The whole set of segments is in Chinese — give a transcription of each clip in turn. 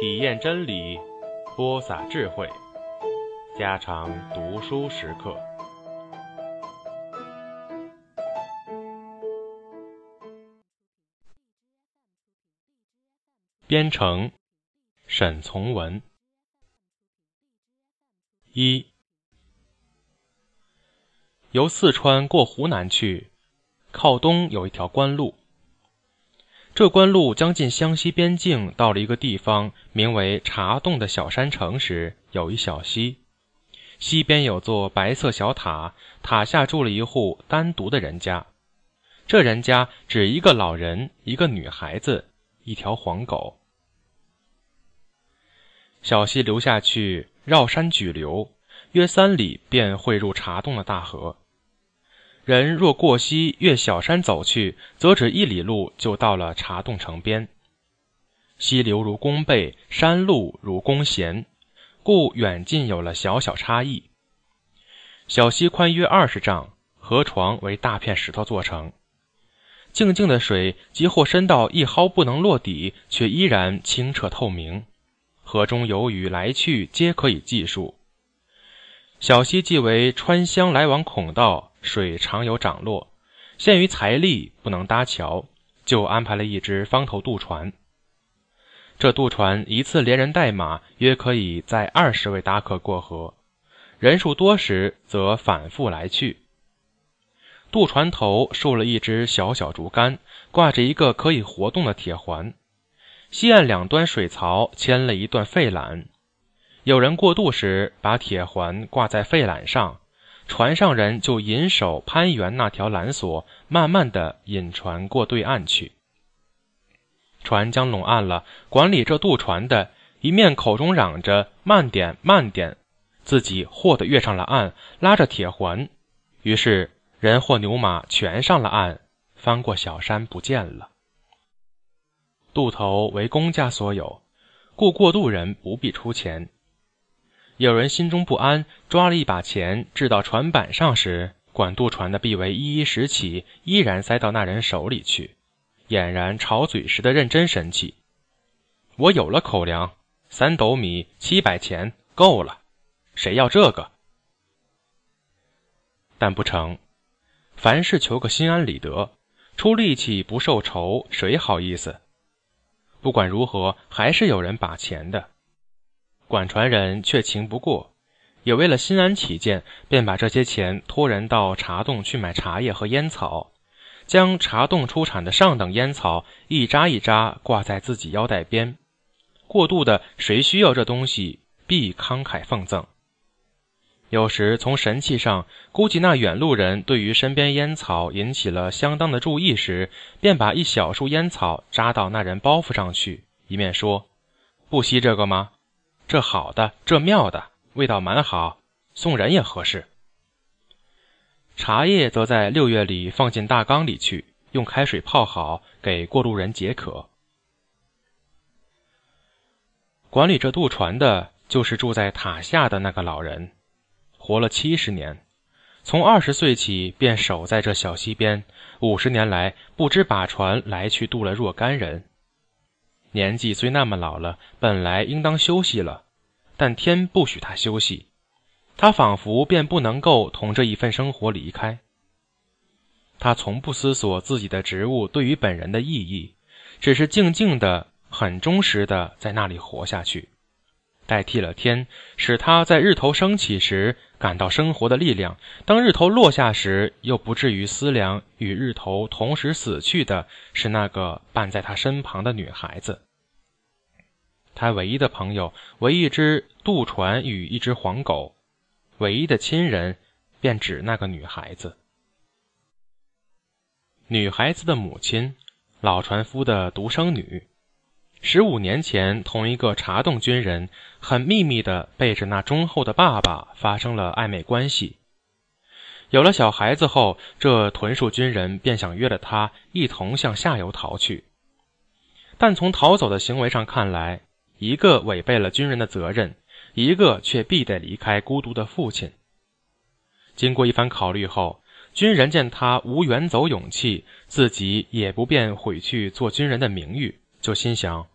体验真理，播撒智慧，加长读书时刻。编程，沈从文。一，由四川过湖南去，靠东有一条官路。这关路将近湘西边境，到了一个地方，名为茶洞的小山城时，有一小溪，溪边有座白色小塔，塔下住了一户单独的人家。这人家只一个老人，一个女孩子，一条黄狗。小溪流下去，绕山举流，约三里便汇入茶洞的大河。人若过溪越小山走去，则只一里路就到了茶洞城边。溪流如弓背，山路如弓弦，故远近有了小小差异。小溪宽约二十丈，河床为大片石头做成。静静的水，即或深到一毫不能落底，却依然清澈透明。河中游鱼来去，皆可以计数。小溪即为川湘来往孔道。水常有涨落，限于财力不能搭桥，就安排了一只方头渡船。这渡船一次连人带马，约可以载二十位搭客过河，人数多时则反复来去。渡船头竖了一只小小竹竿，挂着一个可以活动的铁环，西岸两端水槽牵了一段废缆，有人过渡时把铁环挂在废缆上。船上人就引手攀援那条缆索，慢慢的引船过对岸去。船将拢岸了，管理这渡船的一面口中嚷着“慢点，慢点”，自己霍的跃上了岸，拉着铁环。于是人或牛马全上了岸，翻过小山不见了。渡头为公家所有，故过渡人不必出钱。有人心中不安，抓了一把钱掷到船板上时，管渡船的臂围一一拾起，依然塞到那人手里去，俨然吵嘴时的认真神气。我有了口粮，三斗米，七百钱，够了。谁要这个？但不成，凡事求个心安理得，出力气不受酬，谁好意思？不管如何，还是有人把钱的。管船人却情不过，也为了心安起见，便把这些钱托人到茶洞去买茶叶和烟草，将茶洞出产的上等烟草一扎一扎挂在自己腰带边。过度的，谁需要这东西，必慷慨奉赠。有时从神气上估计，那远路人对于身边烟草引起了相当的注意时，便把一小束烟草扎到那人包袱上去，一面说：“不惜这个吗？”这好的，这妙的，味道蛮好，送人也合适。茶叶则在六月里放进大缸里去，用开水泡好，给过路人解渴。管理这渡船的，就是住在塔下的那个老人，活了七十年，从二十岁起便守在这小溪边，五十年来不知把船来去渡了若干人。年纪虽那么老了，本来应当休息了，但天不许他休息，他仿佛便不能够同这一份生活离开。他从不思索自己的职务对于本人的意义，只是静静的、很忠实的在那里活下去，代替了天，使他在日头升起时感到生活的力量；当日头落下时，又不至于思量与日头同时死去的是那个伴在他身旁的女孩子。他唯一的朋友为一只渡船与一只黄狗，唯一的亲人便指那个女孩子。女孩子的母亲，老船夫的独生女，十五年前同一个茶洞军人很秘密的背着那忠厚的爸爸发生了暧昧关系。有了小孩子后，这屯戍军人便想约了他一同向下游逃去，但从逃走的行为上看来。一个违背了军人的责任，一个却必得离开孤独的父亲。经过一番考虑后，军人见他无远走勇气，自己也不便毁去做军人的名誉，就心想：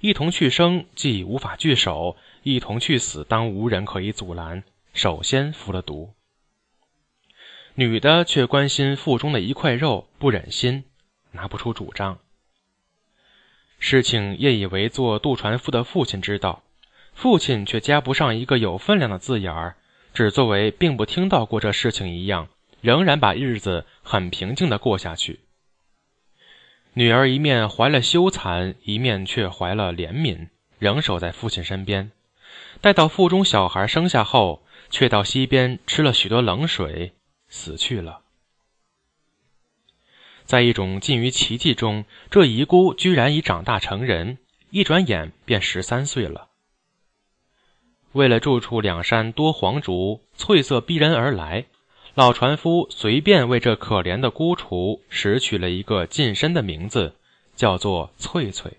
一同去生，既无法聚首；一同去死，当无人可以阻拦。首先服了毒。女的却关心腹中的一块肉，不忍心，拿不出主张。事情也以为做渡船夫的父亲知道，父亲却加不上一个有分量的字眼儿，只作为并不听到过这事情一样，仍然把日子很平静的过下去。女儿一面怀了羞惭，一面却怀了怜悯，仍守在父亲身边。待到腹中小孩生下后，却到溪边吃了许多冷水，死去了。在一种近于奇迹中，这遗孤居然已长大成人，一转眼便十三岁了。为了住处两山多黄竹，翠色逼人而来。老船夫随便为这可怜的孤雏拾取了一个近身的名字，叫做翠翠。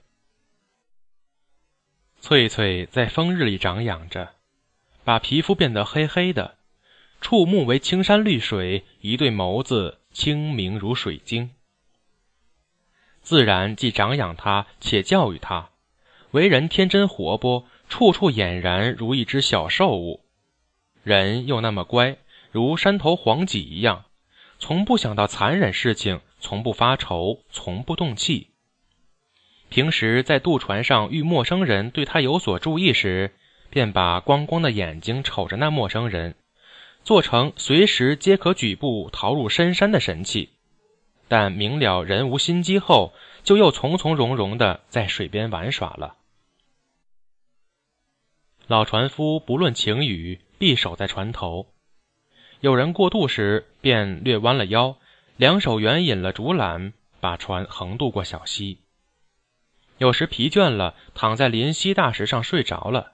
翠翠在风日里长养着，把皮肤变得黑黑的，触目为青山绿水，一对眸子清明如水晶。自然既长养他，且教育他，为人天真活泼，处处俨然如一只小兽物，人又那么乖。如山头黄麂一样，从不想到残忍事情，从不发愁，从不动气。平时在渡船上遇陌生人对他有所注意时，便把光光的眼睛瞅着那陌生人，做成随时皆可举步逃入深山的神器。但明了人无心机后，就又从从容容的在水边玩耍了。老船夫不论晴雨，必守在船头。有人过渡时，便略弯了腰，两手援引了竹篮，把船横渡过小溪。有时疲倦了，躺在临溪大石上睡着了。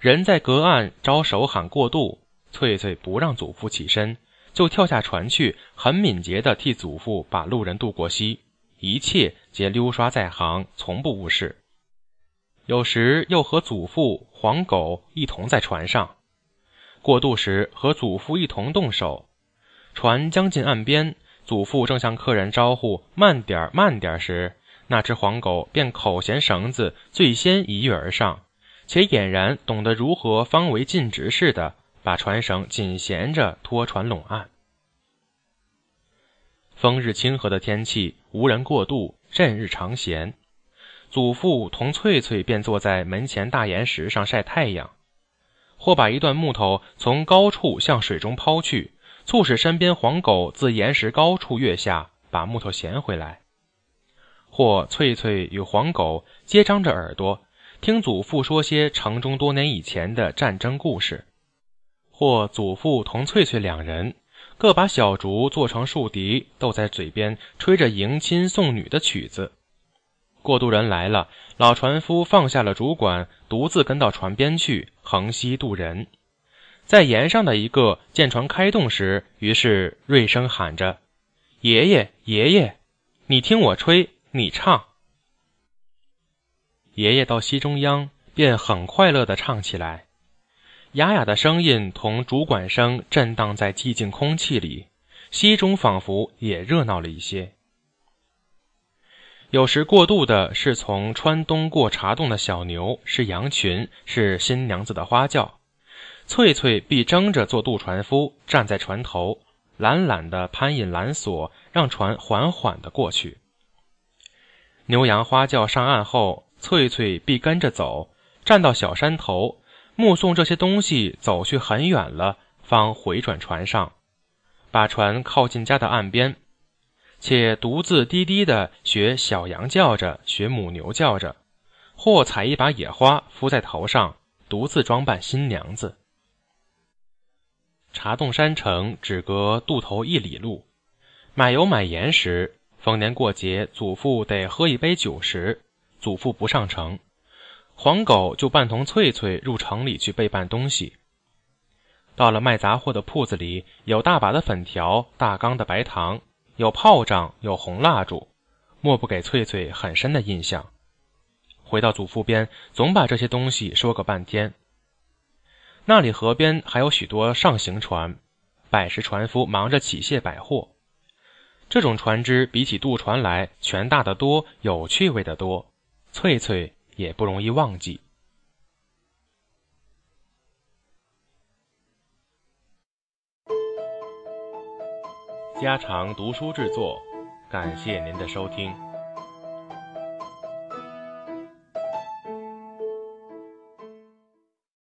人在隔岸招手喊过渡，翠翠不让祖父起身，就跳下船去，很敏捷地替祖父把路人渡过溪，一切皆溜刷在行，从不误事。有时又和祖父、黄狗一同在船上。过渡时，和祖父一同动手。船将近岸边，祖父正向客人招呼“慢点儿，慢点儿”时，那只黄狗便口衔绳子，最先一跃而上，且俨然懂得如何方为尽职似的，把船绳紧衔着拖船拢岸。风日清和的天气，无人过渡，阵日长闲，祖父同翠翠便坐在门前大岩石上晒太阳。或把一段木头从高处向水中抛去，促使身边黄狗自岩石高处跃下，把木头衔回来；或翠翠与黄狗皆张着耳朵，听祖父说些城中多年以前的战争故事；或祖父同翠翠两人各把小竹做成竖笛，逗在嘴边吹着迎亲送女的曲子。过渡人来了，老船夫放下了竹管，独自跟到船边去横溪渡人。在沿上的一个见船开动时，于是锐声喊着：“爷爷，爷爷，你听我吹，你唱。”爷爷到溪中央，便很快乐地唱起来，哑哑的声音同竹管声震荡在寂静空气里，溪中仿佛也热闹了一些。有时过渡的是从川东过茶洞的小牛，是羊群，是新娘子的花轿。翠翠必争着做渡船夫，站在船头，懒懒地攀引缆索，让船缓缓地过去。牛羊花轿上岸后，翠翠必跟着走，站到小山头，目送这些东西走去很远了，方回转船上，把船靠近家的岸边。且独自低低的学小羊叫着，学母牛叫着，或采一把野花敷在头上，独自装扮新娘子。茶洞山城只隔渡头一里路，买油买盐时，逢年过节，祖父得喝一杯酒时，祖父不上城，黄狗就伴同翠翠入城里去备办东西。到了卖杂货的铺子里，有大把的粉条，大缸的白糖。有炮仗，有红蜡烛，莫不给翠翠很深的印象。回到祖父边，总把这些东西说个半天。那里河边还有许多上行船，百十船夫忙着起卸百货。这种船只比起渡船来，全大得多，有趣味的多。翠翠也不容易忘记。家常读书制作，感谢您的收听。